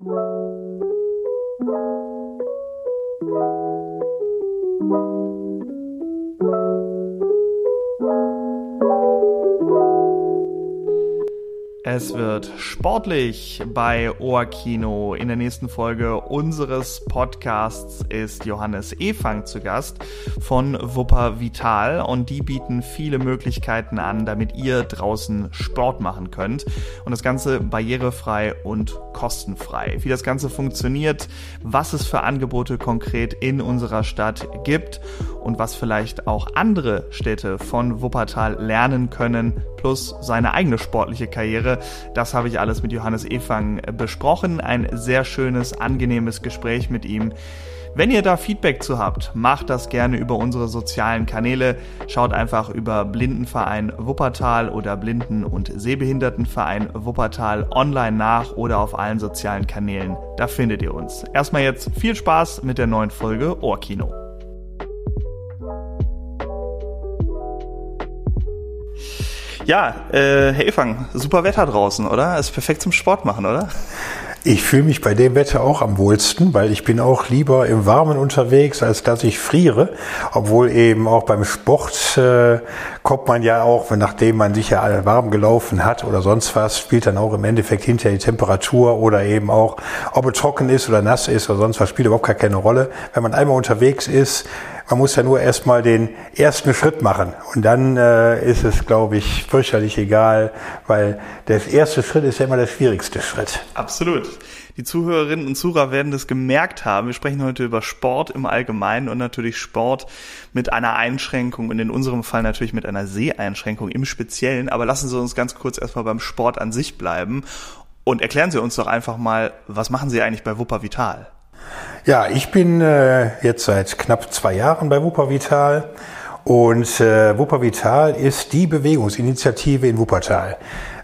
Thank you. Es wird sportlich bei Ohrkino. In der nächsten Folge unseres Podcasts ist Johannes Efang zu Gast von Wupper Vital und die bieten viele Möglichkeiten an, damit ihr draußen Sport machen könnt und das Ganze barrierefrei und kostenfrei. Wie das Ganze funktioniert, was es für Angebote konkret in unserer Stadt gibt und was vielleicht auch andere Städte von Wuppertal lernen können, plus seine eigene sportliche Karriere. Das habe ich alles mit Johannes Efang besprochen. Ein sehr schönes, angenehmes Gespräch mit ihm. Wenn ihr da Feedback zu habt, macht das gerne über unsere sozialen Kanäle. Schaut einfach über Blindenverein Wuppertal oder Blinden- und Sehbehindertenverein Wuppertal online nach oder auf allen sozialen Kanälen. Da findet ihr uns. Erstmal jetzt viel Spaß mit der neuen Folge Ohrkino. Ja, äh, Herr Efang, super Wetter draußen, oder? Ist perfekt zum Sport machen, oder? Ich fühle mich bei dem Wetter auch am wohlsten, weil ich bin auch lieber im Warmen unterwegs, als dass ich friere. Obwohl eben auch beim Sport äh, kommt man ja auch, nachdem man sich ja warm gelaufen hat oder sonst was, spielt dann auch im Endeffekt hinterher die Temperatur oder eben auch, ob es trocken ist oder nass ist oder sonst was, spielt überhaupt gar keine Rolle. Wenn man einmal unterwegs ist, man muss ja nur erstmal den ersten Schritt machen. Und dann äh, ist es, glaube ich, fürchterlich egal, weil der erste Schritt ist ja immer der schwierigste Schritt. Absolut. Die Zuhörerinnen und Zuhörer werden das gemerkt haben. Wir sprechen heute über Sport im Allgemeinen und natürlich Sport mit einer Einschränkung und in unserem Fall natürlich mit einer Seheinschränkung im Speziellen. Aber lassen Sie uns ganz kurz erstmal beim Sport an sich bleiben und erklären Sie uns doch einfach mal, was machen Sie eigentlich bei Wupper Vital? Ja, ich bin äh, jetzt seit knapp zwei Jahren bei Wuppervital und äh, Wuppervital ist die Bewegungsinitiative in Wuppertal.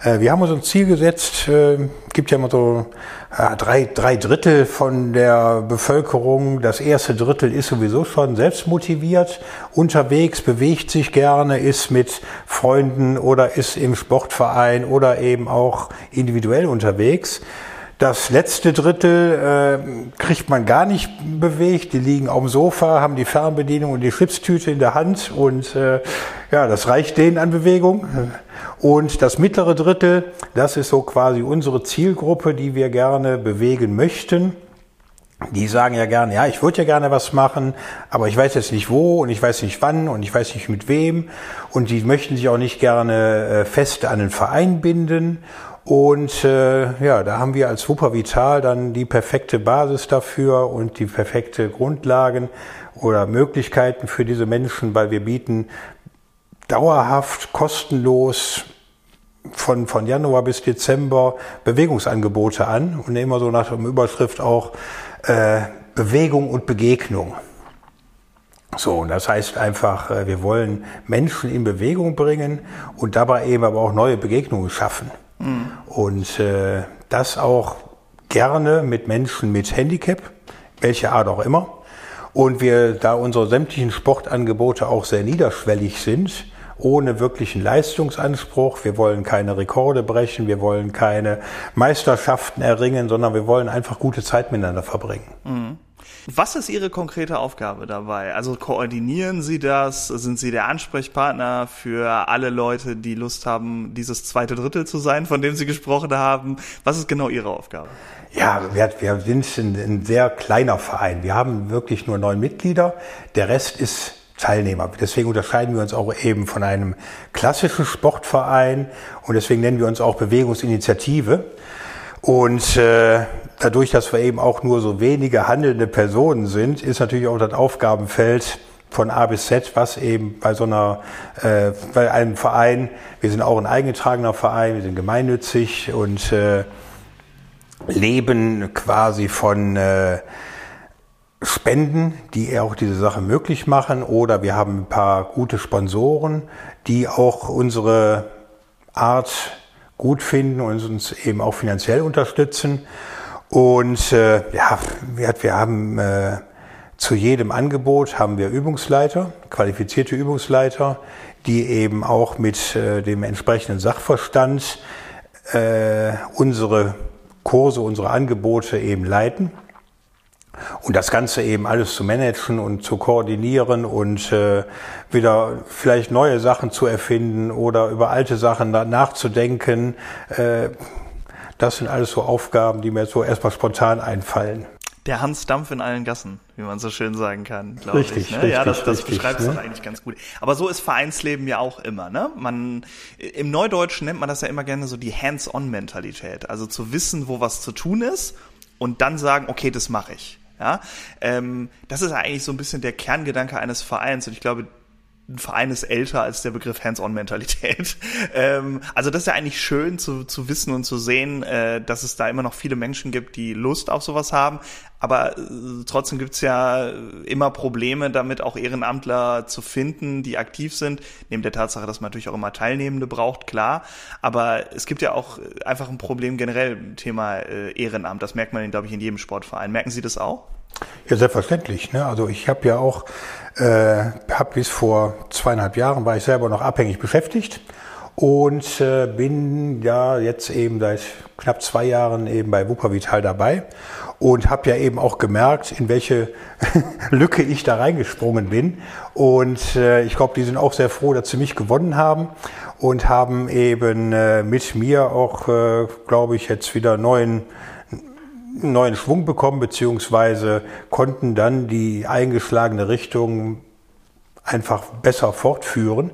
Äh, wir haben uns ein Ziel gesetzt, äh, gibt ja immer so äh, drei, drei Drittel von der Bevölkerung. Das erste Drittel ist sowieso schon selbstmotiviert, unterwegs, bewegt sich gerne, ist mit Freunden oder ist im Sportverein oder eben auch individuell unterwegs. Das letzte Drittel äh, kriegt man gar nicht bewegt. Die liegen auf dem Sofa, haben die Fernbedienung und die Schlipstüte in der Hand und äh, ja, das reicht denen an Bewegung. Und das mittlere Drittel, das ist so quasi unsere Zielgruppe, die wir gerne bewegen möchten. Die sagen ja gerne, ja, ich würde ja gerne was machen, aber ich weiß jetzt nicht wo und ich weiß nicht wann und ich weiß nicht mit wem. Und die möchten sich auch nicht gerne äh, fest an einen Verein binden. Und äh, ja, da haben wir als Wuppervital dann die perfekte Basis dafür und die perfekte Grundlagen oder Möglichkeiten für diese Menschen, weil wir bieten dauerhaft, kostenlos von, von Januar bis Dezember Bewegungsangebote an und immer so nach der Überschrift auch äh, Bewegung und Begegnung. So, und das heißt einfach, äh, wir wollen Menschen in Bewegung bringen und dabei eben aber auch neue Begegnungen schaffen. Mhm. Und äh, das auch gerne mit Menschen mit Handicap, welche Art auch immer. Und wir, da unsere sämtlichen Sportangebote auch sehr niederschwellig sind, ohne wirklichen Leistungsanspruch. Wir wollen keine Rekorde brechen, wir wollen keine Meisterschaften erringen, sondern wir wollen einfach gute Zeit miteinander verbringen. Mhm. Was ist Ihre konkrete Aufgabe dabei? Also koordinieren Sie das? Sind Sie der Ansprechpartner für alle Leute, die Lust haben, dieses zweite Drittel zu sein, von dem Sie gesprochen haben? Was ist genau Ihre Aufgabe? Ja, wir, wir sind ein, ein sehr kleiner Verein. Wir haben wirklich nur neun Mitglieder. Der Rest ist Teilnehmer. Deswegen unterscheiden wir uns auch eben von einem klassischen Sportverein und deswegen nennen wir uns auch Bewegungsinitiative. Und äh, dadurch, dass wir eben auch nur so wenige handelnde Personen sind, ist natürlich auch das Aufgabenfeld von A bis Z, was eben bei so einer, äh, bei einem Verein, wir sind auch ein eingetragener Verein, wir sind gemeinnützig und äh, leben quasi von äh, Spenden, die auch diese Sache möglich machen, oder wir haben ein paar gute Sponsoren, die auch unsere Art gut finden und uns eben auch finanziell unterstützen. Und äh, ja, wir, wir haben äh, zu jedem Angebot haben wir Übungsleiter, qualifizierte Übungsleiter, die eben auch mit äh, dem entsprechenden Sachverstand äh, unsere Kurse, unsere Angebote eben leiten. Und das Ganze eben alles zu managen und zu koordinieren und äh, wieder vielleicht neue Sachen zu erfinden oder über alte Sachen nachzudenken, äh, das sind alles so Aufgaben, die mir so erstmal spontan einfallen. Der Hans Dampf in allen Gassen, wie man so schön sagen kann, glaube ich. Ne? Richtig, ja, das, das richtig, beschreibt es ne? eigentlich ganz gut. Aber so ist Vereinsleben ja auch immer. Ne? Man im Neudeutschen nennt man das ja immer gerne so die Hands-on-Mentalität, also zu wissen, wo was zu tun ist und dann sagen, okay, das mache ich. Ja, ähm, das ist eigentlich so ein bisschen der Kerngedanke eines Vereins und ich glaube, ein Verein ist älter als der Begriff Hands-on-Mentalität. ähm, also das ist ja eigentlich schön zu, zu wissen und zu sehen, äh, dass es da immer noch viele Menschen gibt, die Lust auf sowas haben. Aber äh, trotzdem gibt's ja immer Probleme damit, auch Ehrenamtler zu finden, die aktiv sind. Neben der Tatsache, dass man natürlich auch immer Teilnehmende braucht, klar. Aber es gibt ja auch einfach ein Problem generell im Thema äh, Ehrenamt. Das merkt man, glaube ich, in jedem Sportverein. Merken Sie das auch? Ja, selbstverständlich. Ne? Also ich habe ja auch, äh, hab bis vor zweieinhalb Jahren war ich selber noch abhängig beschäftigt und äh, bin ja jetzt eben seit knapp zwei Jahren eben bei Wupper Vital dabei und habe ja eben auch gemerkt, in welche Lücke ich da reingesprungen bin. Und äh, ich glaube, die sind auch sehr froh, dass sie mich gewonnen haben und haben eben äh, mit mir auch, äh, glaube ich, jetzt wieder neuen neuen Schwung bekommen, beziehungsweise konnten dann die eingeschlagene Richtung einfach besser fortführen.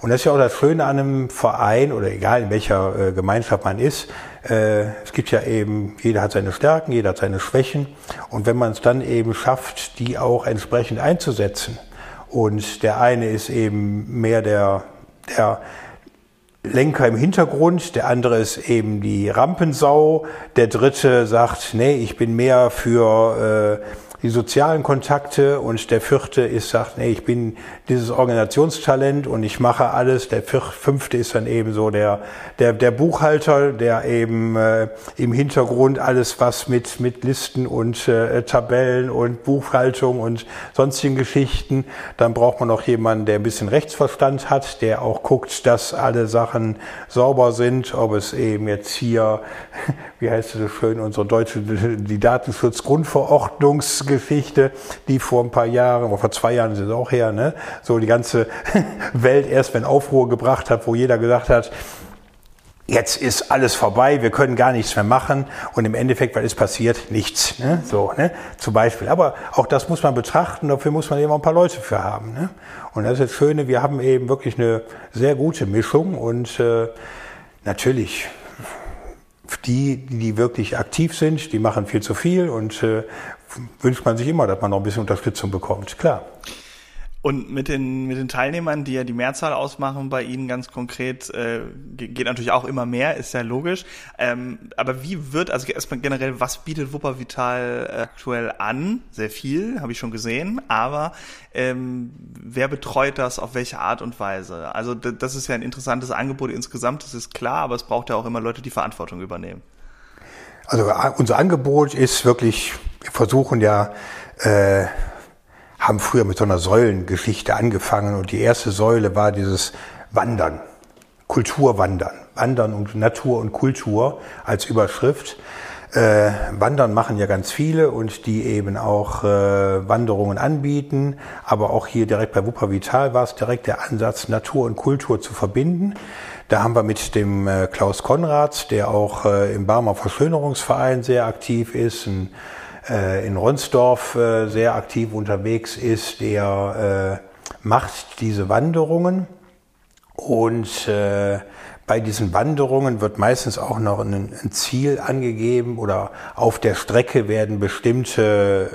Und das ist ja auch das Schöne an einem Verein oder egal in welcher äh, Gemeinschaft man ist. Äh, es gibt ja eben, jeder hat seine Stärken, jeder hat seine Schwächen. Und wenn man es dann eben schafft, die auch entsprechend einzusetzen. Und der eine ist eben mehr der, der Lenker im Hintergrund, der andere ist eben die Rampensau, der dritte sagt, nee, ich bin mehr für äh, die sozialen Kontakte und der vierte ist, sagt, nee, ich bin dieses Organisationstalent und ich mache alles. Der fünfte ist dann eben so der, der, der Buchhalter, der eben äh, im Hintergrund alles, was mit, mit Listen und äh, Tabellen und Buchhaltung und sonstigen Geschichten. Dann braucht man noch jemanden, der ein bisschen Rechtsverstand hat, der auch guckt, dass alle Sachen sauber sind, ob es eben jetzt hier, wie heißt es so schön, unsere deutsche, die Datenschutzgrundverordnungsgeschichte Geschichte, die vor ein paar Jahren, oder vor zwei Jahren ist es auch her, ne, so die ganze Welt erst wenn Aufruhr gebracht hat, wo jeder gesagt hat, jetzt ist alles vorbei, wir können gar nichts mehr machen und im Endeffekt, was ist passiert? Nichts. Ne? So, ne? Zum Beispiel. Aber auch das muss man betrachten, dafür muss man eben auch ein paar Leute für haben. Ne? Und das ist das Schöne, wir haben eben wirklich eine sehr gute Mischung und äh, natürlich die, die wirklich aktiv sind, die machen viel zu viel und äh, wünscht man sich immer, dass man noch ein bisschen Unterstützung bekommt, klar. Und mit den, mit den Teilnehmern, die ja die Mehrzahl ausmachen, bei Ihnen ganz konkret, äh, geht natürlich auch immer mehr, ist ja logisch. Ähm, aber wie wird, also erstmal generell, was bietet Wupper Vital aktuell an? Sehr viel, habe ich schon gesehen, aber ähm, wer betreut das, auf welche Art und Weise? Also das ist ja ein interessantes Angebot insgesamt, das ist klar, aber es braucht ja auch immer Leute, die Verantwortung übernehmen. Also unser Angebot ist wirklich, wir versuchen ja, äh, haben früher mit so einer Säulengeschichte angefangen und die erste Säule war dieses Wandern, Kulturwandern, Wandern und Natur und Kultur als Überschrift. Äh, Wandern machen ja ganz viele und die eben auch äh, Wanderungen anbieten. Aber auch hier direkt bei Wupper Vital war es direkt der Ansatz, Natur und Kultur zu verbinden. Da haben wir mit dem äh, Klaus Konrad, der auch äh, im Barmer Verschönerungsverein sehr aktiv ist, ein äh, in Ronsdorf äh, sehr aktiv unterwegs ist, der äh, macht diese Wanderungen. Und äh, bei diesen Wanderungen wird meistens auch noch ein, ein, Ziel angegeben oder auf der Strecke werden bestimmte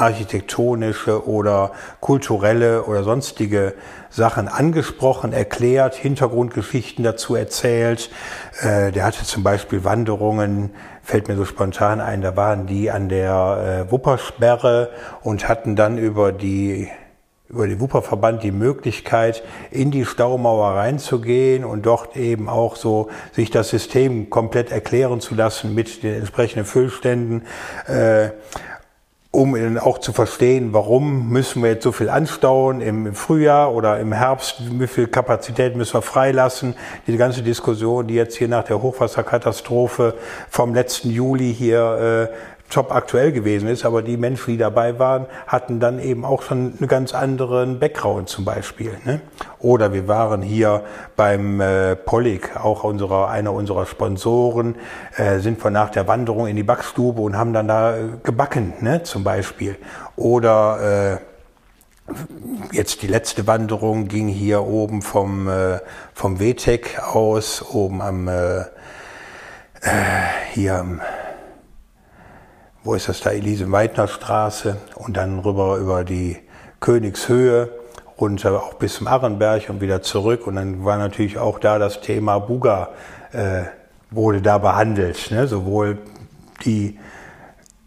architektonische oder kulturelle oder sonstige Sachen angesprochen, erklärt, Hintergrundgeschichten dazu erzählt. Äh, der hatte zum Beispiel Wanderungen, fällt mir so spontan ein, da waren die an der äh, Wuppersperre und hatten dann über die über den Wupperverband die Möglichkeit, in die Staumauer reinzugehen und dort eben auch so sich das System komplett erklären zu lassen mit den entsprechenden Füllständen. Äh, um auch zu verstehen, warum müssen wir jetzt so viel anstauen im Frühjahr oder im Herbst, wie viel Kapazität müssen wir freilassen. Die ganze Diskussion, die jetzt hier nach der Hochwasserkatastrophe vom letzten Juli hier äh, top aktuell gewesen ist, aber die Menschen, die dabei waren, hatten dann eben auch schon einen ganz anderen Background zum Beispiel. Ne? Oder wir waren hier beim äh, Pollig, auch unserer, einer unserer Sponsoren, äh, sind wir nach der Wanderung in die Backstube und haben dann da äh, gebacken, ne? zum Beispiel. Oder äh, jetzt die letzte Wanderung ging hier oben vom, äh, vom WTEC aus, oben am, äh, äh, hier am wo ist das da, Elise-Meitner-Straße und dann rüber über die Königshöhe runter auch bis zum Arrenberg und wieder zurück. Und dann war natürlich auch da das Thema Buga, äh, wurde da behandelt. Ne? Sowohl die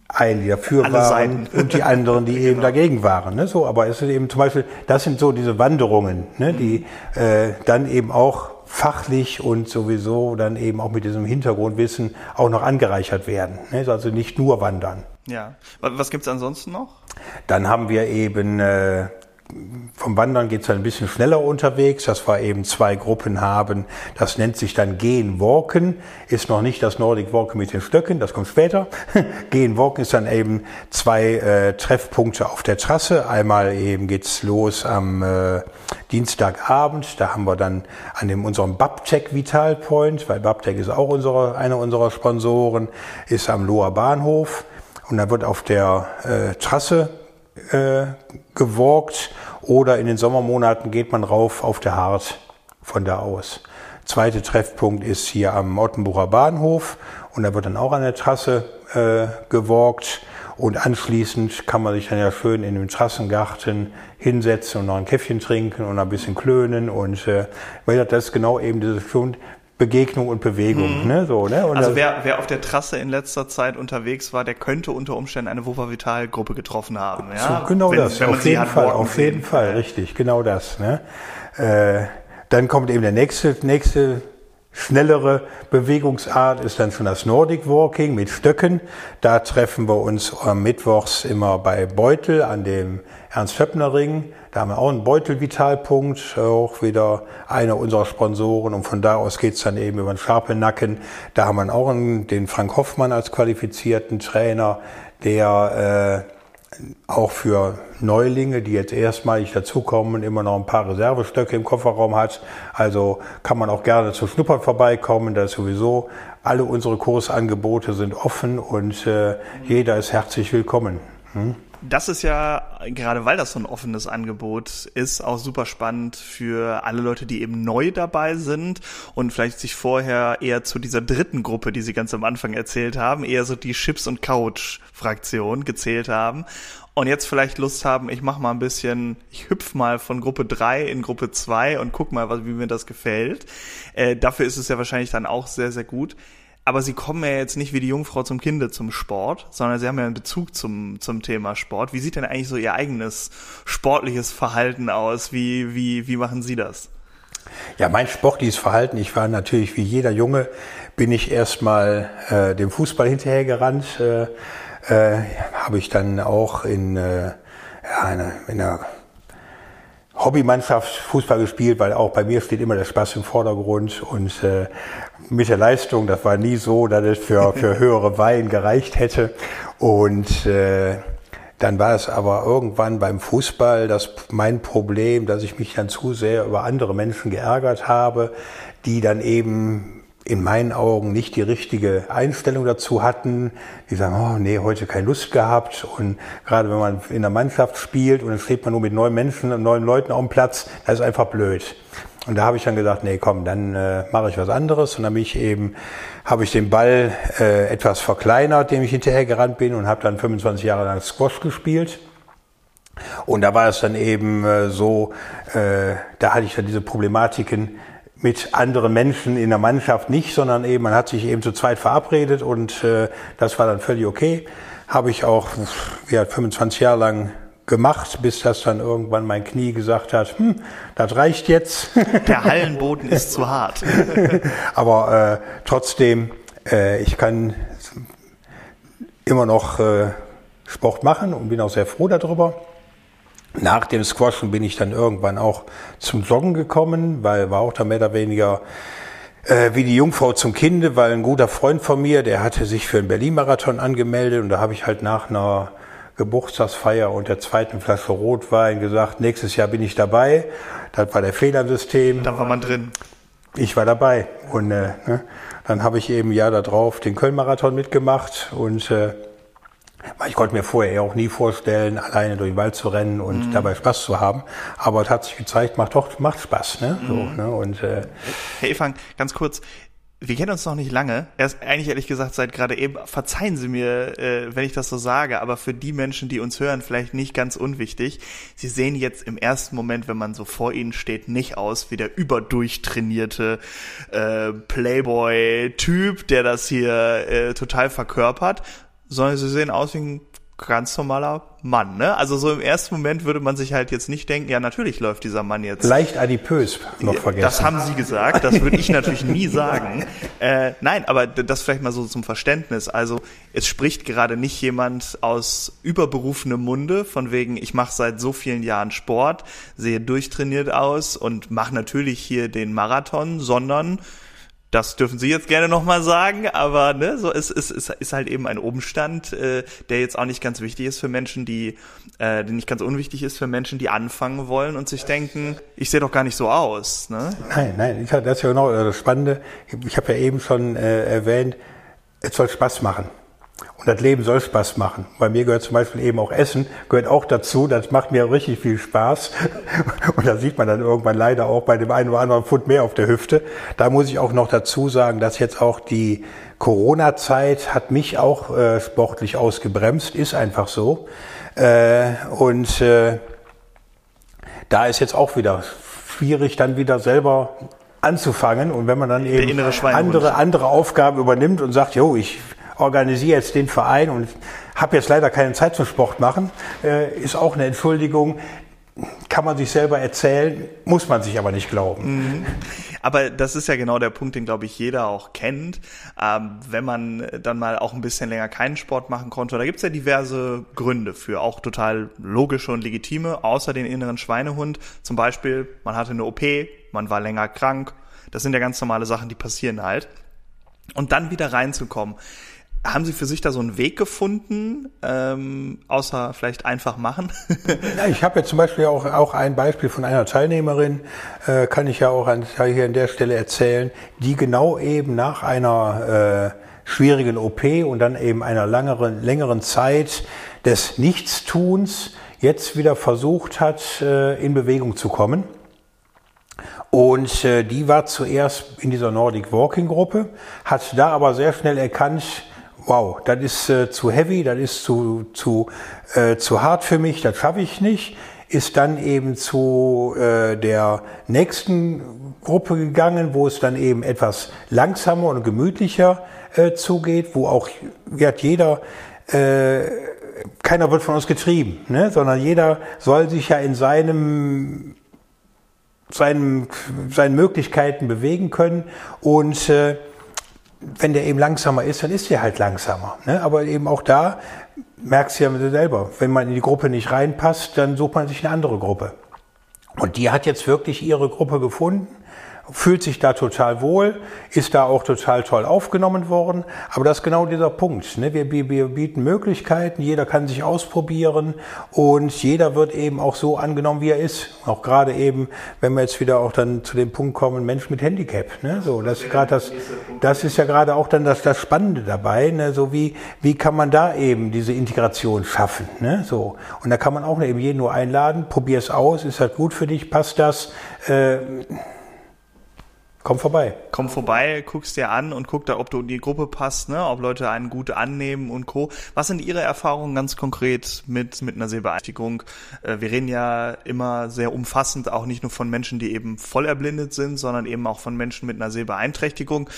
einen, die dafür Alle waren Seiten. und die anderen, die eben genau. dagegen waren. Ne? So, aber es ist eben zum Beispiel, das sind so diese Wanderungen, ne? die äh, dann eben auch fachlich und sowieso dann eben auch mit diesem Hintergrundwissen auch noch angereichert werden. Ne? Also nicht nur wandern. Ja. Was gibt's ansonsten noch? Dann haben wir eben äh, vom Wandern geht es ein bisschen schneller unterwegs, dass wir eben zwei Gruppen haben. Das nennt sich dann Gehen Walken, ist noch nicht das Nordic Walken mit den Stöcken, das kommt später. Gehen Walken ist dann eben zwei äh, Treffpunkte auf der Trasse. Einmal eben geht's los am äh, Dienstagabend, da haben wir dann an dem unserem Babtec Vital Point, weil Babtec ist auch unsere, einer unserer Sponsoren, ist am Loher Bahnhof. Und da wird auf der äh, Trasse äh, oder in den Sommermonaten geht man rauf auf der Hart von da aus. Zweiter Treffpunkt ist hier am Ottenbucher Bahnhof und da wird dann auch an der Trasse äh, gewalkt und anschließend kann man sich dann ja schön in dem Trassengarten hinsetzen und noch ein Käffchen trinken und ein bisschen klönen und äh, weil das genau eben diese Begegnung und Bewegung. Mhm. Ne? So, ne? Und also wer, wer auf der Trasse in letzter Zeit unterwegs war, der könnte unter Umständen eine Wupper Vital Gruppe getroffen haben. Ja? So, genau wenn, das, wenn auf jeden Fall, auf jeden Fall, richtig, genau das. Ne? Äh, dann kommt eben der nächste, nächste schnellere Bewegungsart ist dann schon das Nordic Walking mit Stöcken. Da treffen wir uns am Mittwochs immer bei Beutel an dem Ernst-Höppner-Ring. Da haben wir auch einen Beutel-Vitalpunkt, auch wieder einer unserer Sponsoren. Und von da aus geht's dann eben über den Scharpenacken. Da haben wir auch einen, den Frank Hoffmann als qualifizierten Trainer, der äh, auch für Neulinge, die jetzt erstmalig dazukommen, immer noch ein paar Reservestöcke im Kofferraum hat. Also kann man auch gerne zum Schnuppern vorbeikommen. Da ist sowieso alle unsere Kursangebote sind offen und äh, jeder ist herzlich willkommen. Hm? Das ist ja, gerade weil das so ein offenes Angebot ist, auch super spannend für alle Leute, die eben neu dabei sind und vielleicht sich vorher eher zu dieser dritten Gruppe, die Sie ganz am Anfang erzählt haben, eher so die Chips- und Couch-Fraktion gezählt haben und jetzt vielleicht Lust haben, ich mache mal ein bisschen, ich hüpf mal von Gruppe 3 in Gruppe 2 und guck mal, wie mir das gefällt. Äh, dafür ist es ja wahrscheinlich dann auch sehr, sehr gut aber sie kommen ja jetzt nicht wie die Jungfrau zum Kinde zum Sport, sondern sie haben ja einen Bezug zum, zum Thema Sport. Wie sieht denn eigentlich so ihr eigenes sportliches Verhalten aus? Wie, wie, wie machen Sie das? Ja, mein sportliches Verhalten, ich war natürlich wie jeder Junge, bin ich erstmal äh, dem Fußball hinterhergerannt, äh, äh, habe ich dann auch in, äh, ja, in einer Hobbymannschaft Fußball gespielt, weil auch bei mir steht immer der Spaß im Vordergrund und äh, mit der Leistung, das war nie so, dass es für, für höhere Weihen gereicht hätte. Und äh, dann war es aber irgendwann beim Fußball das mein Problem, dass ich mich dann zu sehr über andere Menschen geärgert habe, die dann eben in meinen Augen nicht die richtige Einstellung dazu hatten. Die sagen, oh nee, heute keine Lust gehabt. Und gerade wenn man in der Mannschaft spielt und dann steht man nur mit neuen Menschen und neuen Leuten auf dem Platz, das ist einfach blöd. Und da habe ich dann gesagt, nee, komm, dann äh, mache ich was anderes. Und dann bin ich eben, habe ich den Ball äh, etwas verkleinert, dem ich hinterher gerannt bin und habe dann 25 Jahre lang Squash gespielt. Und da war es dann eben äh, so, äh, da hatte ich dann diese Problematiken, mit anderen Menschen in der Mannschaft nicht, sondern eben man hat sich eben zu zweit verabredet und äh, das war dann völlig okay. Habe ich auch ja, 25 Jahre lang gemacht, bis das dann irgendwann mein Knie gesagt hat, hm, das reicht jetzt. Der Hallenboden ist zu hart. Aber äh, trotzdem, äh, ich kann immer noch äh, Sport machen und bin auch sehr froh darüber. Nach dem Squashen bin ich dann irgendwann auch zum Joggen gekommen, weil war auch da mehr oder weniger äh, wie die Jungfrau zum Kinde, weil ein guter Freund von mir, der hatte sich für einen Berlin-Marathon angemeldet und da habe ich halt nach einer Geburtstagsfeier und der zweiten Flasche Rotwein gesagt, nächstes Jahr bin ich dabei. Das war der Fehler im System. Da war man drin. Ich war dabei und äh, ne, dann habe ich eben Jahr darauf den Köln-Marathon mitgemacht und äh, ich konnte mir vorher auch nie vorstellen, alleine durch den Wald zu rennen und mhm. dabei Spaß zu haben. Aber es hat sich gezeigt, macht doch macht Spaß. Ne? So, mhm. ne? Und, äh, Herr Efang, ganz kurz, wir kennen uns noch nicht lange. Erst eigentlich ehrlich gesagt seit gerade eben. Verzeihen Sie mir, äh, wenn ich das so sage, aber für die Menschen, die uns hören, vielleicht nicht ganz unwichtig. Sie sehen jetzt im ersten Moment, wenn man so vor Ihnen steht, nicht aus wie der überdurchtrainierte äh, Playboy-Typ, der das hier äh, total verkörpert, sondern Sie sehen aus wie ein ganz normaler Mann, ne? Also so im ersten Moment würde man sich halt jetzt nicht denken, ja, natürlich läuft dieser Mann jetzt. Leicht adipös noch vergessen. Das haben Sie gesagt, das würde ich natürlich nie sagen. Äh, nein, aber das vielleicht mal so zum Verständnis. Also es spricht gerade nicht jemand aus überberufenem Munde, von wegen, ich mache seit so vielen Jahren Sport, sehe durchtrainiert aus und mache natürlich hier den Marathon, sondern das dürfen Sie jetzt gerne nochmal sagen, aber ne, so ist, ist, ist, ist halt eben ein Umstand, äh, der jetzt auch nicht ganz wichtig ist für Menschen, die, äh, der nicht ganz unwichtig ist für Menschen, die anfangen wollen und sich denken, ich sehe doch gar nicht so aus. Ne? Nein, nein, das ist ja genau das Spannende. Ich habe ja eben schon äh, erwähnt, es soll Spaß machen. Und das Leben soll Spaß machen. Bei mir gehört zum Beispiel eben auch Essen, gehört auch dazu. Das macht mir richtig viel Spaß. Und da sieht man dann irgendwann leider auch bei dem einen oder anderen Pfund mehr auf der Hüfte. Da muss ich auch noch dazu sagen, dass jetzt auch die Corona-Zeit hat mich auch äh, sportlich ausgebremst. Ist einfach so. Äh, und äh, da ist jetzt auch wieder schwierig, dann wieder selber anzufangen. Und wenn man dann eben andere, andere Aufgaben übernimmt und sagt, jo, ich organisiere jetzt den Verein und habe jetzt leider keine Zeit zum Sport machen, äh, ist auch eine Entschuldigung. Kann man sich selber erzählen, muss man sich aber nicht glauben. Mhm. Aber das ist ja genau der Punkt, den glaube ich jeder auch kennt. Ähm, wenn man dann mal auch ein bisschen länger keinen Sport machen konnte, da gibt's ja diverse Gründe für, auch total logische und legitime, außer den inneren Schweinehund. Zum Beispiel, man hatte eine OP, man war länger krank. Das sind ja ganz normale Sachen, die passieren halt. Und dann wieder reinzukommen. Haben Sie für sich da so einen Weg gefunden, ähm, außer vielleicht einfach machen? ja, ich habe jetzt zum Beispiel auch, auch ein Beispiel von einer Teilnehmerin, äh, kann ich ja auch an, hier an der Stelle erzählen, die genau eben nach einer äh, schwierigen OP und dann eben einer langeren, längeren Zeit des Nichtstuns jetzt wieder versucht hat, äh, in Bewegung zu kommen. Und äh, die war zuerst in dieser Nordic Walking Gruppe, hat da aber sehr schnell erkannt, wow, das ist äh, zu heavy, das ist zu, zu, äh, zu hart für mich, das schaffe ich nicht, ist dann eben zu äh, der nächsten Gruppe gegangen, wo es dann eben etwas langsamer und gemütlicher äh, zugeht, wo auch wird jeder, äh, keiner wird von uns getrieben, ne? sondern jeder soll sich ja in seinem seinen, seinen Möglichkeiten bewegen können und äh, wenn der eben langsamer ist, dann ist der halt langsamer. Ne? Aber eben auch da merkst du ja selber, wenn man in die Gruppe nicht reinpasst, dann sucht man sich eine andere Gruppe. Und die hat jetzt wirklich ihre Gruppe gefunden fühlt sich da total wohl, ist da auch total toll aufgenommen worden. Aber das ist genau dieser Punkt. Ne? Wir, wir bieten Möglichkeiten, jeder kann sich ausprobieren und jeder wird eben auch so angenommen, wie er ist. Auch gerade eben, wenn wir jetzt wieder auch dann zu dem Punkt kommen, Mensch mit Handicap. Ne? So, das ist gerade das, das ist ja gerade auch dann das, das Spannende dabei. Ne? So wie, wie kann man da eben diese Integration schaffen? Ne? So. Und da kann man auch eben jeden nur einladen, probier es aus, ist das gut für dich, passt das? Äh, Komm vorbei. Komm vorbei, guckst dir an und guck da, ob du in die Gruppe passt, ne? ob Leute einen gut annehmen und Co. Was sind Ihre Erfahrungen ganz konkret mit, mit einer Sehbeeinträchtigung? Äh, wir reden ja immer sehr umfassend auch nicht nur von Menschen, die eben voll erblindet sind, sondern eben auch von Menschen mit einer Sehbeeinträchtigung,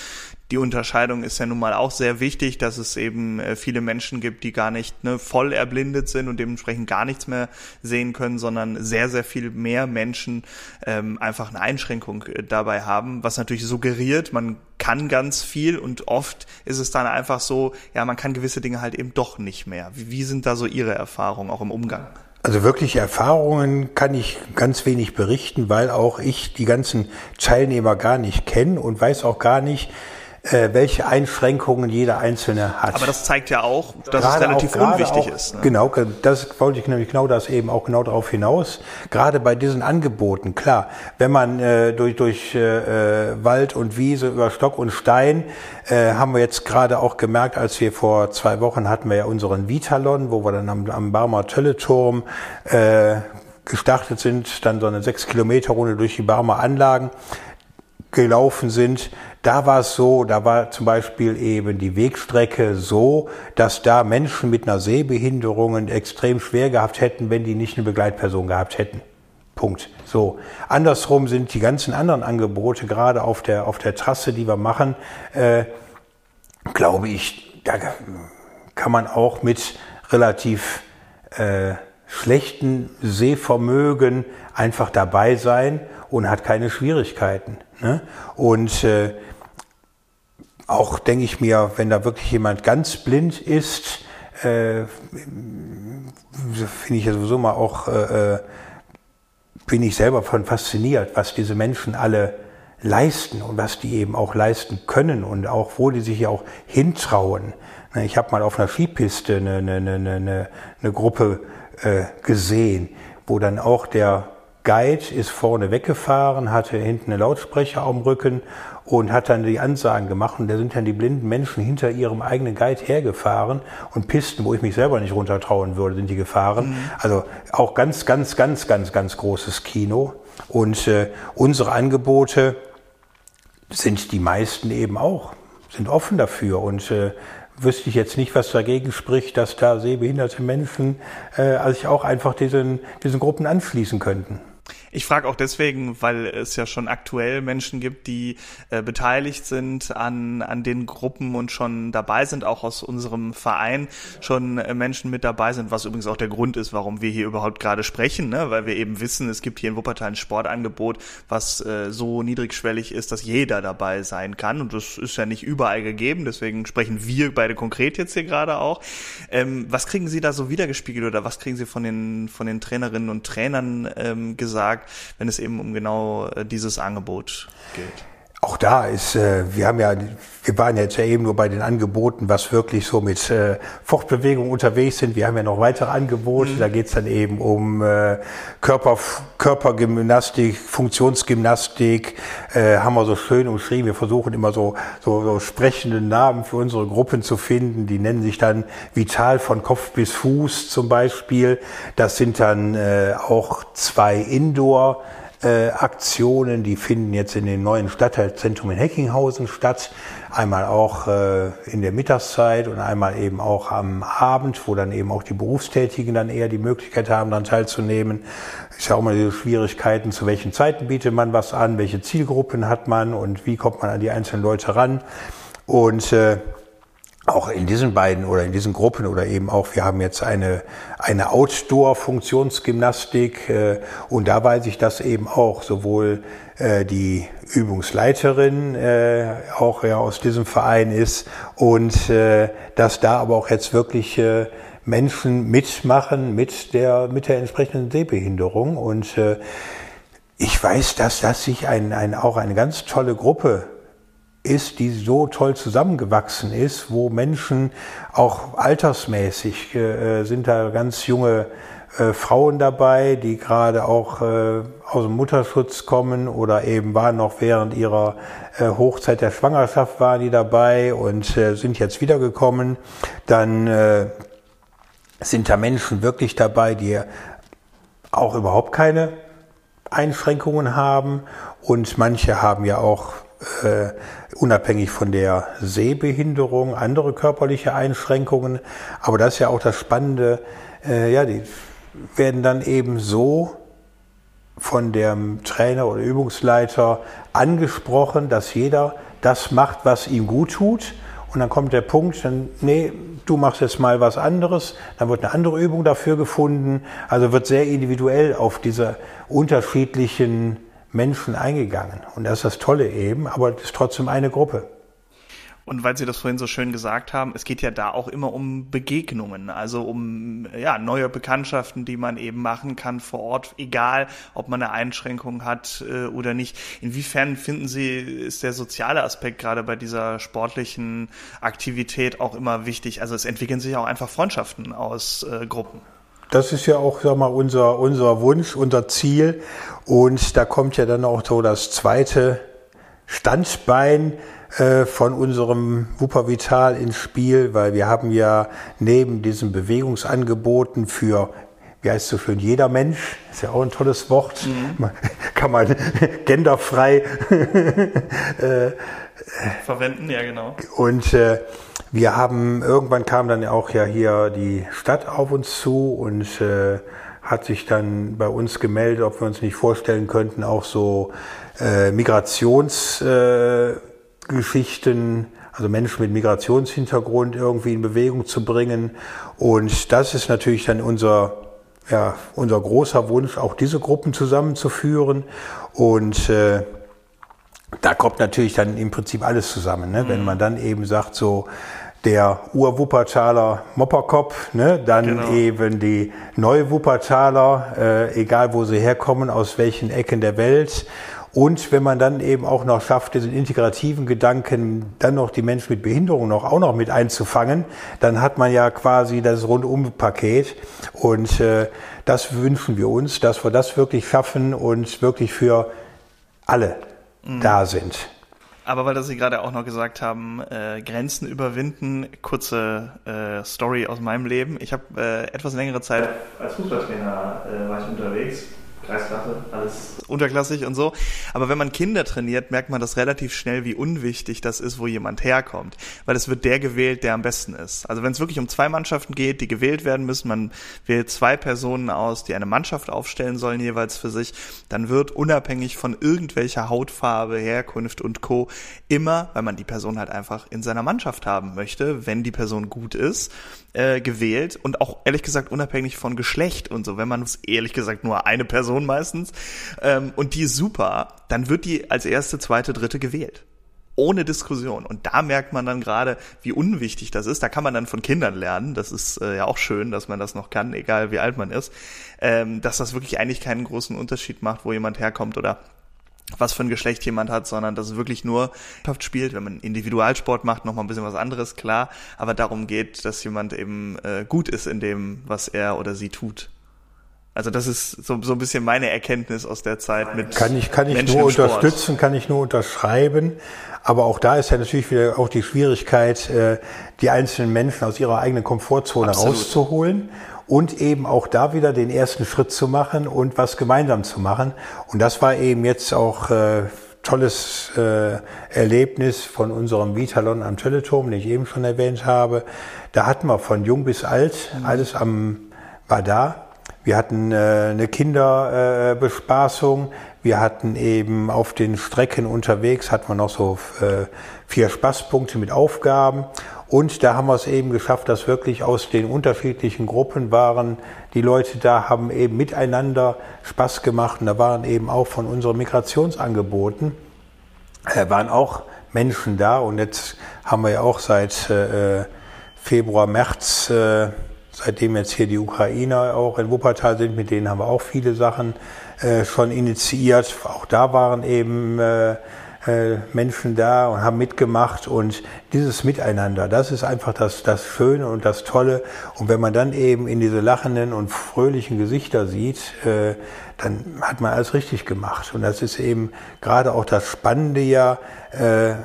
die Unterscheidung ist ja nun mal auch sehr wichtig, dass es eben äh, viele Menschen gibt, die gar nicht ne, voll erblindet sind und dementsprechend gar nichts mehr sehen können, sondern sehr, sehr viel mehr Menschen ähm, einfach eine Einschränkung äh, dabei haben, was natürlich suggeriert, man kann ganz viel und oft ist es dann einfach so, ja, man kann gewisse Dinge halt eben doch nicht mehr. Wie, wie sind da so Ihre Erfahrungen auch im Umgang? Also wirkliche Erfahrungen kann ich ganz wenig berichten, weil auch ich die ganzen Teilnehmer gar nicht kenne und weiß auch gar nicht, äh, welche Einschränkungen jeder Einzelne hat. Aber das zeigt ja auch, dass gerade es relativ auch, unwichtig auch, ist. Ne? Genau, das wollte ich nämlich genau das eben auch genau darauf hinaus. Gerade bei diesen Angeboten, klar, wenn man äh, durch, durch äh, äh, Wald und Wiese über Stock und Stein, äh, haben wir jetzt gerade auch gemerkt, als wir vor zwei Wochen hatten wir ja unseren Vitalon, wo wir dann am, am Barmer Tölleturm äh, gestartet sind, dann so eine sechs Kilometer Runde durch die Barmer Anlagen gelaufen sind, da war es so, da war zum Beispiel eben die Wegstrecke so, dass da Menschen mit einer Sehbehinderung extrem schwer gehabt hätten, wenn die nicht eine Begleitperson gehabt hätten. Punkt. So. Andersrum sind die ganzen anderen Angebote, gerade auf der, auf der Trasse, die wir machen, äh, glaube ich, da kann man auch mit relativ äh, schlechten Sehvermögen einfach dabei sein und hat keine Schwierigkeiten. Ne? Und äh, auch denke ich mir, wenn da wirklich jemand ganz blind ist, äh, finde ich ja sowieso mal auch, äh, äh, bin ich selber von fasziniert, was diese Menschen alle leisten und was die eben auch leisten können und auch wo die sich ja auch hintrauen. Ne, ich habe mal auf einer Skipiste eine, eine, eine, eine Gruppe äh, gesehen, wo dann auch der Guide ist vorne weggefahren, hatte hinten eine Lautsprecher am Rücken und hat dann die Ansagen gemacht. Und da sind dann die blinden Menschen hinter ihrem eigenen Guide hergefahren und Pisten, wo ich mich selber nicht runtertrauen würde, sind die gefahren. Mhm. Also auch ganz, ganz, ganz, ganz, ganz großes Kino. Und äh, unsere Angebote sind die meisten eben auch, sind offen dafür. Und äh, wüsste ich jetzt nicht, was dagegen spricht, dass da sehbehinderte Menschen äh, sich auch einfach diesen, diesen Gruppen anschließen könnten. Ich frage auch deswegen, weil es ja schon aktuell Menschen gibt, die äh, beteiligt sind an, an den Gruppen und schon dabei sind, auch aus unserem Verein schon äh, Menschen mit dabei sind, was übrigens auch der Grund ist, warum wir hier überhaupt gerade sprechen, ne? weil wir eben wissen, es gibt hier in Wuppertal ein Sportangebot, was äh, so niedrigschwellig ist, dass jeder dabei sein kann und das ist ja nicht überall gegeben, deswegen sprechen wir beide konkret jetzt hier gerade auch. Ähm, was kriegen Sie da so wiedergespiegelt oder was kriegen Sie von den, von den Trainerinnen und Trainern ähm, gesagt, wenn es eben um genau äh, dieses Angebot geht. Auch da ist, äh, wir haben ja, wir waren jetzt ja eben nur bei den Angeboten, was wirklich so mit äh, Fortbewegung unterwegs sind. Wir haben ja noch weitere Angebote. Mhm. Da geht's dann eben um äh, Körper, Körpergymnastik, Funktionsgymnastik, äh, haben wir so schön umschrieben. Wir versuchen immer so, so, so sprechende Namen für unsere Gruppen zu finden. Die nennen sich dann Vital von Kopf bis Fuß zum Beispiel. Das sind dann äh, auch zwei Indoor- äh, Aktionen, die finden jetzt in den neuen Stadtteilzentrum in Heckinghausen statt. Einmal auch äh, in der Mittagszeit und einmal eben auch am Abend, wo dann eben auch die Berufstätigen dann eher die Möglichkeit haben, dann teilzunehmen. Ist ja auch mal diese Schwierigkeiten, zu welchen Zeiten bietet man was an, welche Zielgruppen hat man und wie kommt man an die einzelnen Leute ran. Und äh, auch in diesen beiden oder in diesen Gruppen oder eben auch, wir haben jetzt eine, eine Outdoor-Funktionsgymnastik äh, und da weiß ich, dass eben auch sowohl äh, die Übungsleiterin äh, auch ja aus diesem Verein ist und äh, dass da aber auch jetzt wirklich äh, Menschen mitmachen mit der, mit der entsprechenden Sehbehinderung. Und äh, ich weiß, dass das sich ein, ein, auch eine ganz tolle Gruppe ist, die so toll zusammengewachsen ist, wo Menschen auch altersmäßig äh, sind da ganz junge äh, Frauen dabei, die gerade auch äh, aus dem Mutterschutz kommen oder eben waren noch während ihrer äh, Hochzeit der Schwangerschaft waren die dabei und äh, sind jetzt wiedergekommen. Dann äh, sind da Menschen wirklich dabei, die auch überhaupt keine Einschränkungen haben und manche haben ja auch äh, unabhängig von der Sehbehinderung, andere körperliche Einschränkungen. Aber das ist ja auch das Spannende, äh, ja, die werden dann eben so von dem Trainer oder Übungsleiter angesprochen, dass jeder das macht, was ihm gut tut. Und dann kommt der Punkt, dann, nee, du machst jetzt mal was anderes. Dann wird eine andere Übung dafür gefunden. Also wird sehr individuell auf diese unterschiedlichen Menschen eingegangen. Und das ist das Tolle eben, aber es ist trotzdem eine Gruppe. Und weil Sie das vorhin so schön gesagt haben, es geht ja da auch immer um Begegnungen, also um ja, neue Bekanntschaften, die man eben machen kann vor Ort, egal ob man eine Einschränkung hat äh, oder nicht. Inwiefern finden Sie, ist der soziale Aspekt gerade bei dieser sportlichen Aktivität auch immer wichtig? Also es entwickeln sich auch einfach Freundschaften aus äh, Gruppen. Das ist ja auch sag mal, unser, unser Wunsch, unser Ziel. Und da kommt ja dann auch so das zweite Standbein äh, von unserem Wuppervital ins Spiel, weil wir haben ja neben diesen Bewegungsangeboten für wie heißt so schön, jeder Mensch, ist ja auch ein tolles Wort, mhm. kann man genderfrei äh, verwenden, ja genau. Und äh, wir haben, irgendwann kam dann auch ja hier die Stadt auf uns zu und äh, hat sich dann bei uns gemeldet, ob wir uns nicht vorstellen könnten, auch so äh, Migrations... Äh, also Menschen mit Migrationshintergrund irgendwie in Bewegung zu bringen. Und das ist natürlich dann unser, ja, unser großer Wunsch, auch diese Gruppen zusammenzuführen. Und äh, da kommt natürlich dann im Prinzip alles zusammen. Ne? Mhm. Wenn man dann eben sagt, so der Ur-Wuppertaler Mopperkopf, ne? dann genau. eben die Neu-Wuppertaler, äh, egal wo sie herkommen, aus welchen Ecken der Welt und wenn man dann eben auch noch schafft, diesen integrativen Gedanken, dann noch die Menschen mit Behinderung noch auch noch mit einzufangen, dann hat man ja quasi das Rundum-Paket. Und äh, das wünschen wir uns, dass wir das wirklich schaffen und wirklich für alle mhm. da sind. Aber weil das Sie gerade auch noch gesagt haben, äh, Grenzen überwinden, kurze äh, Story aus meinem Leben. Ich habe äh, etwas längere Zeit als Fußballtrainer äh, war ich unterwegs Kreisklasse, alles unterklassig und so. Aber wenn man Kinder trainiert, merkt man das relativ schnell, wie unwichtig das ist, wo jemand herkommt. Weil es wird der gewählt, der am besten ist. Also wenn es wirklich um zwei Mannschaften geht, die gewählt werden müssen, man wählt zwei Personen aus, die eine Mannschaft aufstellen sollen jeweils für sich, dann wird unabhängig von irgendwelcher Hautfarbe, Herkunft und Co. immer, weil man die Person halt einfach in seiner Mannschaft haben möchte, wenn die Person gut ist, äh, gewählt und auch ehrlich gesagt unabhängig von Geschlecht und so. Wenn man es ehrlich gesagt nur eine Person meistens ähm, und die ist super, dann wird die als erste, zweite, dritte gewählt ohne Diskussion. Und da merkt man dann gerade, wie unwichtig das ist. Da kann man dann von Kindern lernen. Das ist äh, ja auch schön, dass man das noch kann, egal wie alt man ist. Ähm, dass das wirklich eigentlich keinen großen Unterschied macht, wo jemand herkommt oder was für ein Geschlecht jemand hat, sondern dass es wirklich nur spielt. Wenn man Individualsport macht, noch mal ein bisschen was anderes, klar. Aber darum geht, dass jemand eben äh, gut ist in dem, was er oder sie tut. Also das ist so, so ein bisschen meine Erkenntnis aus der Zeit mit Kann ich, kann ich Menschen nur unterstützen, kann ich nur unterschreiben. Aber auch da ist ja natürlich wieder auch die Schwierigkeit, äh, die einzelnen Menschen aus ihrer eigenen Komfortzone Absolut. rauszuholen und eben auch da wieder den ersten Schritt zu machen und was gemeinsam zu machen. Und das war eben jetzt auch äh, tolles äh, Erlebnis von unserem Vitalon am Teleturm, den ich eben schon erwähnt habe. Da hatten wir von jung bis alt alles am war da. Wir hatten äh, eine Kinderbespaßung. Äh, wir hatten eben auf den Strecken unterwegs, hatten wir noch so äh, vier Spaßpunkte mit Aufgaben. Und da haben wir es eben geschafft, dass wirklich aus den unterschiedlichen Gruppen waren, die Leute da haben eben miteinander Spaß gemacht. Und da waren eben auch von unseren Migrationsangeboten, äh, waren auch Menschen da. Und jetzt haben wir ja auch seit äh, Februar, März, äh, seitdem jetzt hier die Ukrainer auch in Wuppertal sind, mit denen haben wir auch viele Sachen äh, schon initiiert. Auch da waren eben äh, äh, Menschen da und haben mitgemacht und dieses Miteinander, das ist einfach das, das Schöne und das Tolle. Und wenn man dann eben in diese lachenden und fröhlichen Gesichter sieht, äh, dann hat man alles richtig gemacht. Und das ist eben gerade auch das Spannende ja, äh,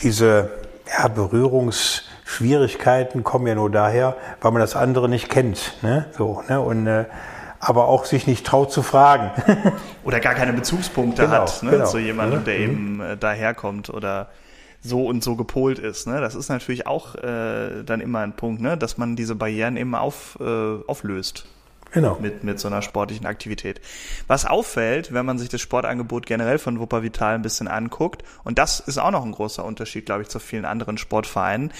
diese ja, Berührungsschwierigkeiten kommen ja nur daher, weil man das andere nicht kennt. Ne? So, ne? Und äh, aber auch sich nicht traut zu fragen. oder gar keine Bezugspunkte genau, hat ne, genau. zu jemandem, der mhm. eben äh, daherkommt oder so und so gepolt ist. Ne? Das ist natürlich auch äh, dann immer ein Punkt, ne? dass man diese Barrieren eben auf, äh, auflöst. Genau. Mit, mit so einer sportlichen Aktivität. Was auffällt, wenn man sich das Sportangebot generell von Wupper Vital ein bisschen anguckt, und das ist auch noch ein großer Unterschied, glaube ich, zu vielen anderen Sportvereinen,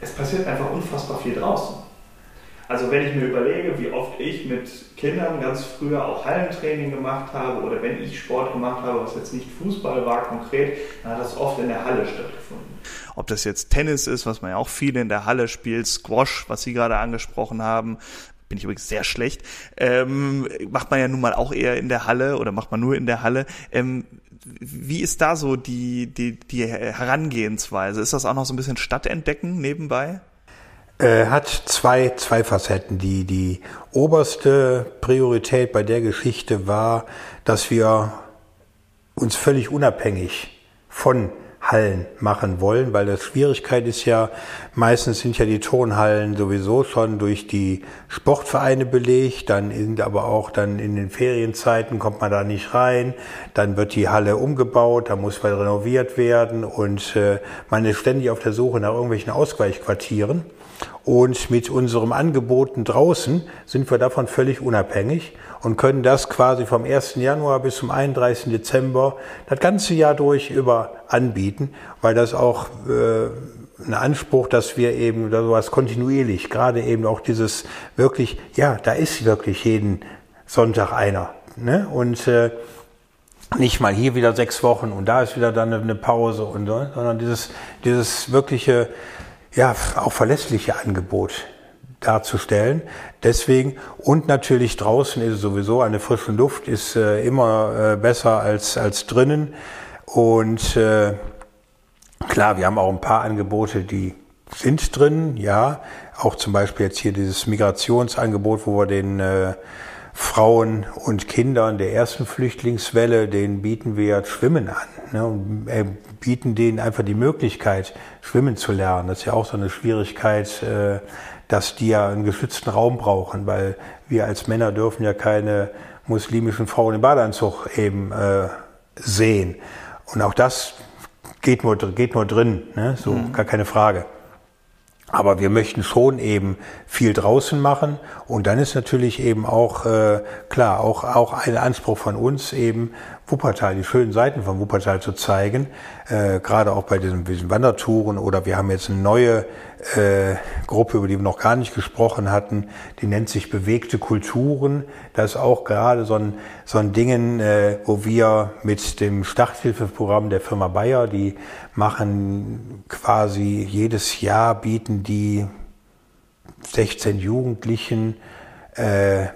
es passiert einfach unfassbar viel draußen. Also wenn ich mir überlege, wie oft ich mit Kindern ganz früher auch Hallentraining gemacht habe oder wenn ich Sport gemacht habe, was jetzt nicht Fußball war konkret, dann hat das oft in der Halle stattgefunden. Ob das jetzt Tennis ist, was man ja auch viel in der Halle spielt, Squash, was Sie gerade angesprochen haben, bin ich übrigens sehr schlecht, ähm, macht man ja nun mal auch eher in der Halle oder macht man nur in der Halle. Ähm, wie ist da so die, die, die Herangehensweise? Ist das auch noch so ein bisschen Stadtentdecken nebenbei? Äh, hat zwei, zwei Facetten. Die, die oberste Priorität bei der Geschichte war, dass wir uns völlig unabhängig von Hallen machen wollen, weil das Schwierigkeit ist ja, meistens sind ja die Turnhallen sowieso schon durch die Sportvereine belegt, dann sind aber auch dann in den Ferienzeiten kommt man da nicht rein, dann wird die Halle umgebaut, da muss was renoviert werden und äh, man ist ständig auf der Suche nach irgendwelchen Ausweichquartieren. Und mit unserem Angeboten draußen sind wir davon völlig unabhängig und können das quasi vom 1. Januar bis zum 31. Dezember das ganze Jahr durch über anbieten, weil das auch äh, ein Anspruch, dass wir eben sowas kontinuierlich, gerade eben auch dieses wirklich, ja, da ist wirklich jeden Sonntag einer. Ne? Und äh, nicht mal hier wieder sechs Wochen und da ist wieder dann eine Pause und so, sondern dieses, dieses wirkliche, ja, auch verlässliche Angebot darzustellen. Deswegen und natürlich draußen ist es sowieso eine frische Luft ist äh, immer äh, besser als als drinnen und äh, klar, wir haben auch ein paar Angebote, die sind drin, ja, auch zum Beispiel jetzt hier dieses Migrationsangebot, wo wir den äh, Frauen und Kindern der ersten Flüchtlingswelle, denen bieten wir Schwimmen an. Ne, und äh, bieten denen einfach die Möglichkeit, schwimmen zu lernen. Das ist ja auch so eine Schwierigkeit, äh, dass die ja einen geschützten Raum brauchen, weil wir als Männer dürfen ja keine muslimischen Frauen im Badeanzug eben äh, sehen. Und auch das geht nur, geht nur drin, ne? so mhm. gar keine Frage. Aber wir möchten schon eben viel draußen machen und dann ist natürlich eben auch äh, klar auch auch ein Anspruch von uns eben Wuppertal, die schönen Seiten von Wuppertal zu zeigen, äh, gerade auch bei diesen, diesen Wandertouren oder wir haben jetzt eine neue äh, Gruppe, über die wir noch gar nicht gesprochen hatten, die nennt sich Bewegte Kulturen. Das ist auch gerade so ein, so ein Dingen, äh, wo wir mit dem Starthilfeprogramm der Firma Bayer, die machen quasi jedes Jahr bieten die 16 Jugendlichen äh,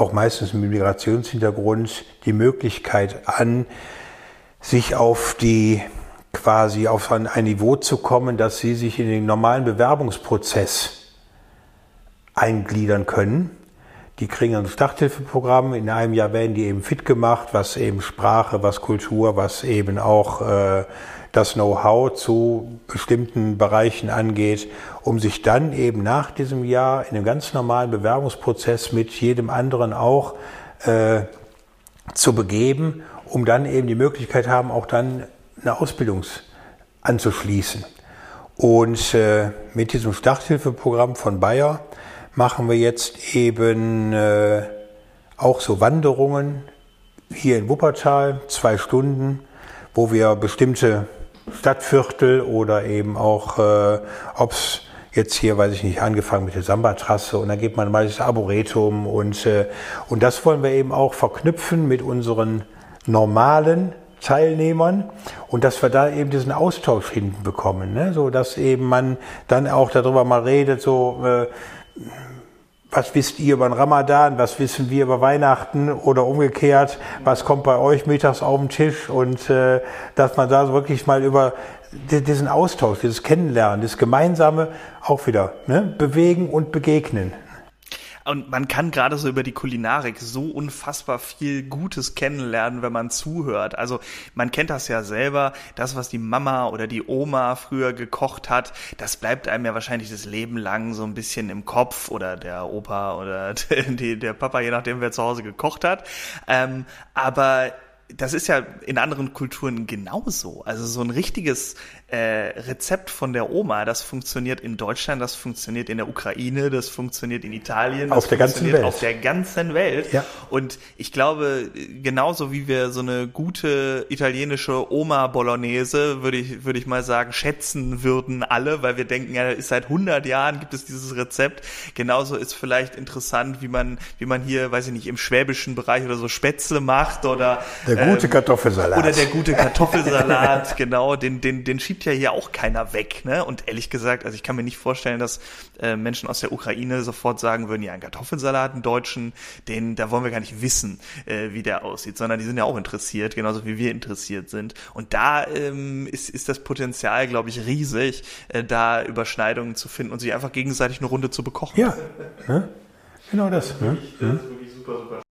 auch meistens mit Migrationshintergrund, die Möglichkeit an, sich auf die quasi auf ein, ein Niveau zu kommen, dass sie sich in den normalen Bewerbungsprozess eingliedern können. Die kriegen ein Starthilfeprogramm. In einem Jahr werden die eben fit gemacht, was eben Sprache, was Kultur, was eben auch äh, das Know-how zu bestimmten Bereichen angeht, um sich dann eben nach diesem Jahr in einem ganz normalen Bewerbungsprozess mit jedem anderen auch äh, zu begeben, um dann eben die Möglichkeit haben, auch dann eine Ausbildung anzuschließen. Und äh, mit diesem Starthilfeprogramm von Bayer machen wir jetzt eben äh, auch so Wanderungen hier in Wuppertal, zwei Stunden, wo wir bestimmte Stadtviertel oder eben auch, äh, ob es jetzt hier, weiß ich nicht, angefangen mit der Samba-Trasse und dann geht man mal das Arboretum und, äh, und das wollen wir eben auch verknüpfen mit unseren normalen Teilnehmern und dass wir da eben diesen Austausch hinbekommen, ne? so dass eben man dann auch darüber mal redet, so äh, was wisst ihr über den Ramadan, was wissen wir über Weihnachten? Oder umgekehrt, was kommt bei euch mittags auf den Tisch? Und äh, dass man da wirklich mal über diesen Austausch, dieses Kennenlernen, das Gemeinsame auch wieder ne, bewegen und begegnen. Und man kann gerade so über die Kulinarik so unfassbar viel Gutes kennenlernen, wenn man zuhört. Also man kennt das ja selber, das, was die Mama oder die Oma früher gekocht hat, das bleibt einem ja wahrscheinlich das Leben lang so ein bisschen im Kopf oder der Opa oder die, der Papa, je nachdem, wer zu Hause gekocht hat. Ähm, aber das ist ja in anderen Kulturen genauso. Also so ein richtiges äh, Rezept von der Oma, das funktioniert in Deutschland, das funktioniert in der Ukraine, das funktioniert in Italien, auf der ganzen Welt. Auf der ganzen Welt. Ja. Und ich glaube, genauso wie wir so eine gute italienische Oma Bolognese, würde ich, würde ich mal sagen, schätzen würden alle, weil wir denken, ja, ist seit 100 Jahren gibt es dieses Rezept. Genauso ist vielleicht interessant, wie man, wie man hier, weiß ich nicht, im schwäbischen Bereich oder so Spätzle macht oder der gute ähm, Kartoffelsalat. Oder der gute Kartoffelsalat, genau, den, den, den schiebt ja hier auch keiner weg, ne? Und ehrlich gesagt, also ich kann mir nicht vorstellen, dass äh, Menschen aus der Ukraine sofort sagen würden, ja, ein Kartoffelsalat, einen deutschen, den, da wollen wir gar nicht wissen, äh, wie der aussieht, sondern die sind ja auch interessiert, genauso wie wir interessiert sind. Und da ähm, ist, ist das Potenzial, glaube ich, riesig, äh, da Überschneidungen zu finden und sich einfach gegenseitig eine Runde zu bekochen. Ja, ne? genau das. Ne? Das ist wirklich super, super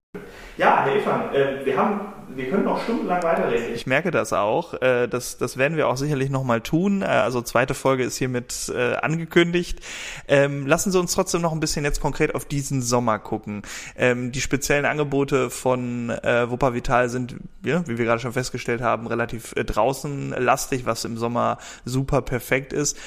ja, Herr Evan, äh, wir haben, wir können noch stundenlang weiterreden. Ich merke das auch. Äh, das, das werden wir auch sicherlich nochmal tun. Äh, also zweite Folge ist hiermit angekündigt. Ähm, lassen Sie uns trotzdem noch ein bisschen jetzt konkret auf diesen Sommer gucken. Ähm, die speziellen Angebote von Wupper Vital sind, wie wir gerade schon festgestellt haben, relativ draußen lastig, was im Sommer super perfekt ist.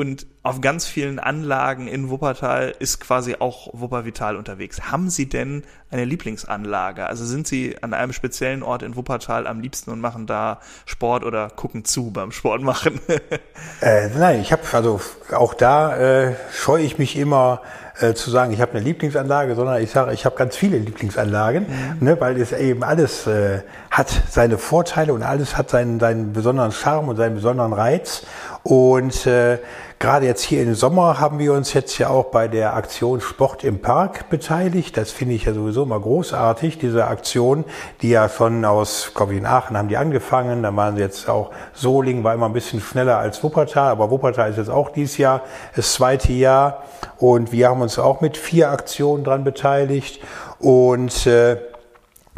Und auf ganz vielen Anlagen in Wuppertal ist quasi auch Wuppervital unterwegs. Haben Sie denn eine Lieblingsanlage? Also sind Sie an einem speziellen Ort in Wuppertal am liebsten und machen da Sport oder gucken zu beim Sport machen? äh, nein, ich habe also auch da äh, scheue ich mich immer äh, zu sagen, ich habe eine Lieblingsanlage, sondern ich sage, ich habe ganz viele Lieblingsanlagen, mhm. ne, weil es eben alles äh, hat seine Vorteile und alles hat seinen, seinen besonderen Charme und seinen besonderen Reiz. Und äh, Gerade jetzt hier im Sommer haben wir uns jetzt ja auch bei der Aktion Sport im Park beteiligt. Das finde ich ja sowieso immer großartig, diese Aktion, die ja schon aus, glaube ich, in Aachen haben die angefangen. Dann waren sie jetzt auch, Solingen war immer ein bisschen schneller als Wuppertal, aber Wuppertal ist jetzt auch dieses Jahr das zweite Jahr. Und wir haben uns auch mit vier Aktionen dran beteiligt. Und äh,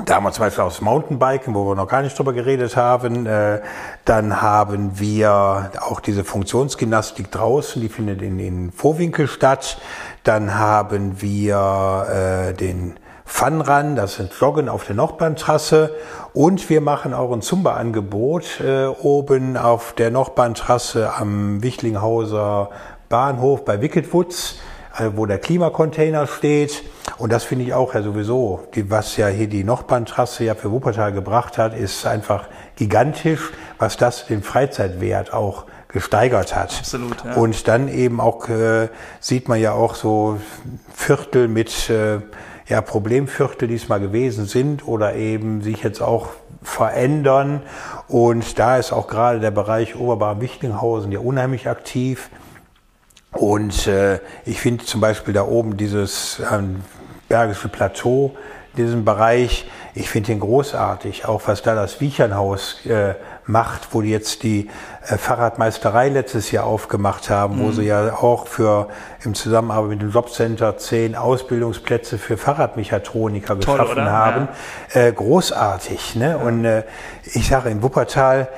da haben wir zum Beispiel aufs Mountainbiken, wo wir noch gar nicht drüber geredet haben. Äh, dann haben wir auch diese Funktionsgymnastik draußen, die findet in, in Vorwinkel statt. Dann haben wir äh, den Funrun, das sind Joggen auf der Nordbahntrasse. Und wir machen auch ein Zumba-Angebot äh, oben auf der Nordbahntrasse am Wichlinghauser Bahnhof bei Wickedwoods äh, wo der Klimacontainer steht. Und das finde ich auch ja sowieso, die, was ja hier die Nordbahntrasse ja für Wuppertal gebracht hat, ist einfach gigantisch, was das den Freizeitwert auch gesteigert hat. Absolut. Ja. Und dann eben auch äh, sieht man ja auch so Viertel mit äh, ja, Problemviertel, die es mal gewesen sind oder eben sich jetzt auch verändern. Und da ist auch gerade der Bereich Oberbar-Wichtinghausen ja unheimlich aktiv. Und äh, ich finde zum Beispiel da oben dieses ähm, Bergische Plateau, diesen Bereich, ich finde den großartig, auch was da das Wiechernhaus äh, macht, wo die jetzt die äh, Fahrradmeisterei letztes Jahr aufgemacht haben, mhm. wo sie ja auch für im Zusammenarbeit mit dem Jobcenter zehn Ausbildungsplätze für Fahrradmechatroniker Toll, geschaffen oder? haben. Ja. Äh, großartig. Ne? Ja. Und äh, ich sage in Wuppertal,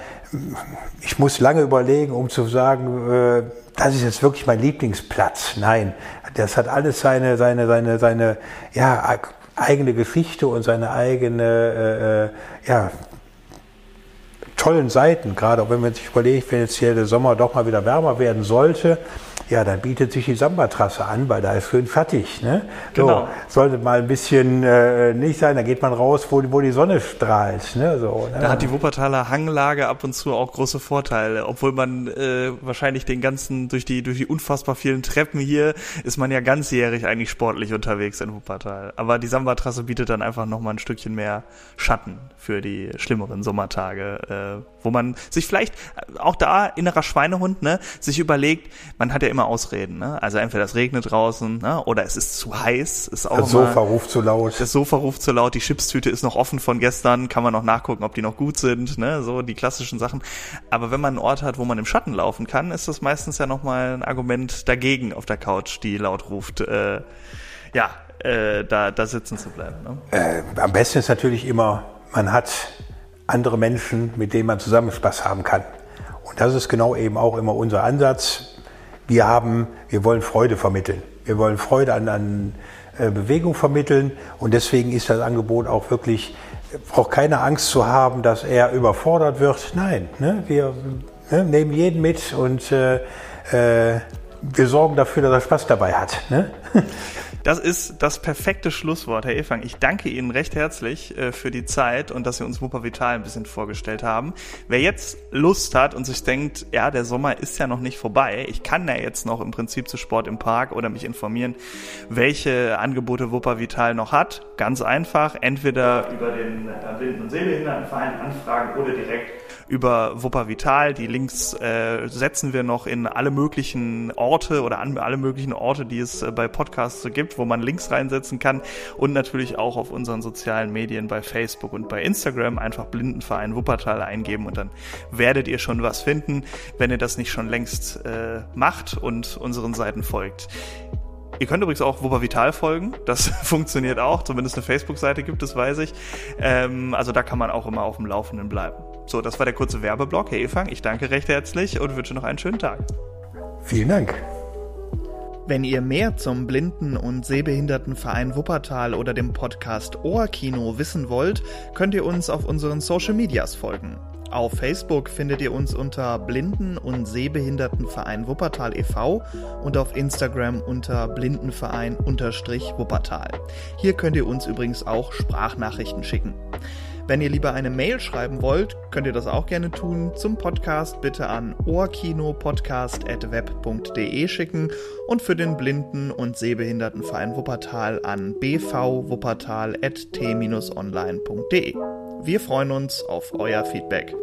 ich muss lange überlegen, um zu sagen, äh, das ist jetzt wirklich mein Lieblingsplatz. Nein, das hat alles seine, seine, seine, seine, ja, eigene Geschichte und seine eigene, äh, äh ja, tollen Seiten. Gerade auch wenn man sich überlegt, wenn jetzt hier der Sommer doch mal wieder wärmer werden sollte, ja, dann bietet sich die Samba-Trasse an, weil da ist schön fertig. Ne? Genau. So, sollte mal ein bisschen äh, nicht sein, da geht man raus, wo, wo die Sonne strahlt. Ne? So, ne? Da hat die Wuppertaler Hanglage ab und zu auch große Vorteile, obwohl man äh, wahrscheinlich den ganzen, durch die, durch die unfassbar vielen Treppen hier, ist man ja ganzjährig eigentlich sportlich unterwegs in Wuppertal. Aber die Samba-Trasse bietet dann einfach nochmal ein Stückchen mehr Schatten für die schlimmeren Sommertage, äh, wo man sich vielleicht auch da innerer Schweinehund, ne, sich überlegt, man hat ja immer Ausreden. Ne? Also entweder es regnet draußen ne? oder es ist zu heiß. Ist auch das Sofa ruft zu laut. Das Sofa ruft zu laut. Die Chipstüte ist noch offen von gestern. Kann man noch nachgucken, ob die noch gut sind. Ne? So die klassischen Sachen. Aber wenn man einen Ort hat, wo man im Schatten laufen kann, ist das meistens ja nochmal ein Argument dagegen auf der Couch, die laut ruft. Äh, ja, äh, da, da sitzen zu bleiben. Ne? Äh, am besten ist natürlich immer, man hat andere Menschen, mit denen man zusammen Spaß haben kann. Und das ist genau eben auch immer unser Ansatz wir haben, wir wollen Freude vermitteln. Wir wollen Freude an, an äh, Bewegung vermitteln und deswegen ist das Angebot auch wirklich, braucht keine Angst zu haben, dass er überfordert wird. Nein, ne? wir ne? nehmen jeden mit und äh, äh, wir sorgen dafür, dass er Spaß dabei hat. Ne? Das ist das perfekte Schlusswort, Herr Efang. Ich danke Ihnen recht herzlich äh, für die Zeit und dass Sie uns Wupper Vital ein bisschen vorgestellt haben. Wer jetzt Lust hat und sich denkt, ja, der Sommer ist ja noch nicht vorbei, ich kann ja jetzt noch im Prinzip zu Sport im Park oder mich informieren, welche Angebote Wupper Vital noch hat. Ganz einfach, entweder über den äh, Blinden- und Sehbehindertenverein anfragen oder direkt über Wupper Vital. Die Links äh, setzen wir noch in alle möglichen Orte oder an alle möglichen Orte, die es äh, bei Podcasts so gibt, wo man Links reinsetzen kann und natürlich auch auf unseren sozialen Medien bei Facebook und bei Instagram einfach Blindenverein Wuppertal eingeben und dann werdet ihr schon was finden, wenn ihr das nicht schon längst äh, macht und unseren Seiten folgt. Ihr könnt übrigens auch Wupper Vital folgen. Das funktioniert auch. Zumindest eine Facebook-Seite gibt es, weiß ich. Ähm, also da kann man auch immer auf dem Laufenden bleiben. So, das war der kurze Werbeblock. Herr Efang, ich danke recht herzlich und wünsche noch einen schönen Tag. Vielen Dank. Wenn ihr mehr zum Blinden- und Sehbehindertenverein Wuppertal oder dem Podcast Ohrkino wissen wollt, könnt ihr uns auf unseren Social Medias folgen. Auf Facebook findet ihr uns unter Blinden- und Sehbehindertenverein Wuppertal e.V. und auf Instagram unter Blindenverein-Wuppertal. Hier könnt ihr uns übrigens auch Sprachnachrichten schicken. Wenn ihr lieber eine Mail schreiben wollt, könnt ihr das auch gerne tun. Zum Podcast bitte an ohrkinopodcast.web.de schicken und für den Blinden- und Sehbehindertenverein Wuppertal an bvwuppertal.t-online.de. Wir freuen uns auf euer Feedback.